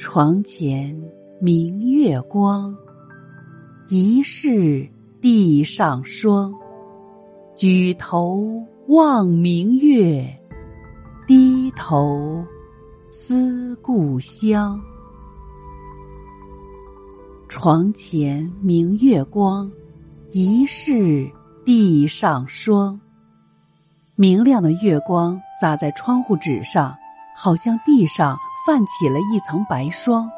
床前明月光，疑是地上霜。举头望明月，低头思故乡。床前明月光，疑是地上霜。明亮的月光洒在窗户纸上，好像地上。泛起了一层白霜。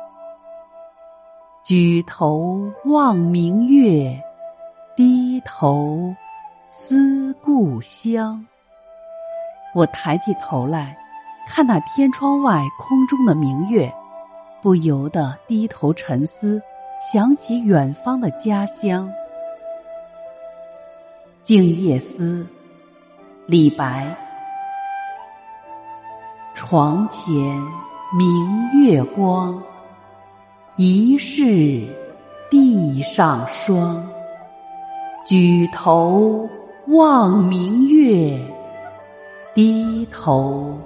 举头望明月，低头思故乡。我抬起头来，看那天窗外空中的明月，不由得低头沉思，想起远方的家乡。《静夜思》，李白。床前。明月光，疑是地上霜。举头望明月，低头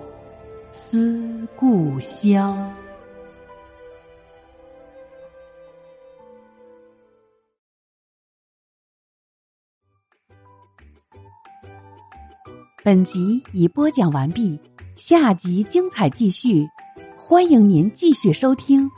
思故乡。本集已播讲完毕，下集精彩继续。欢迎您继续收听。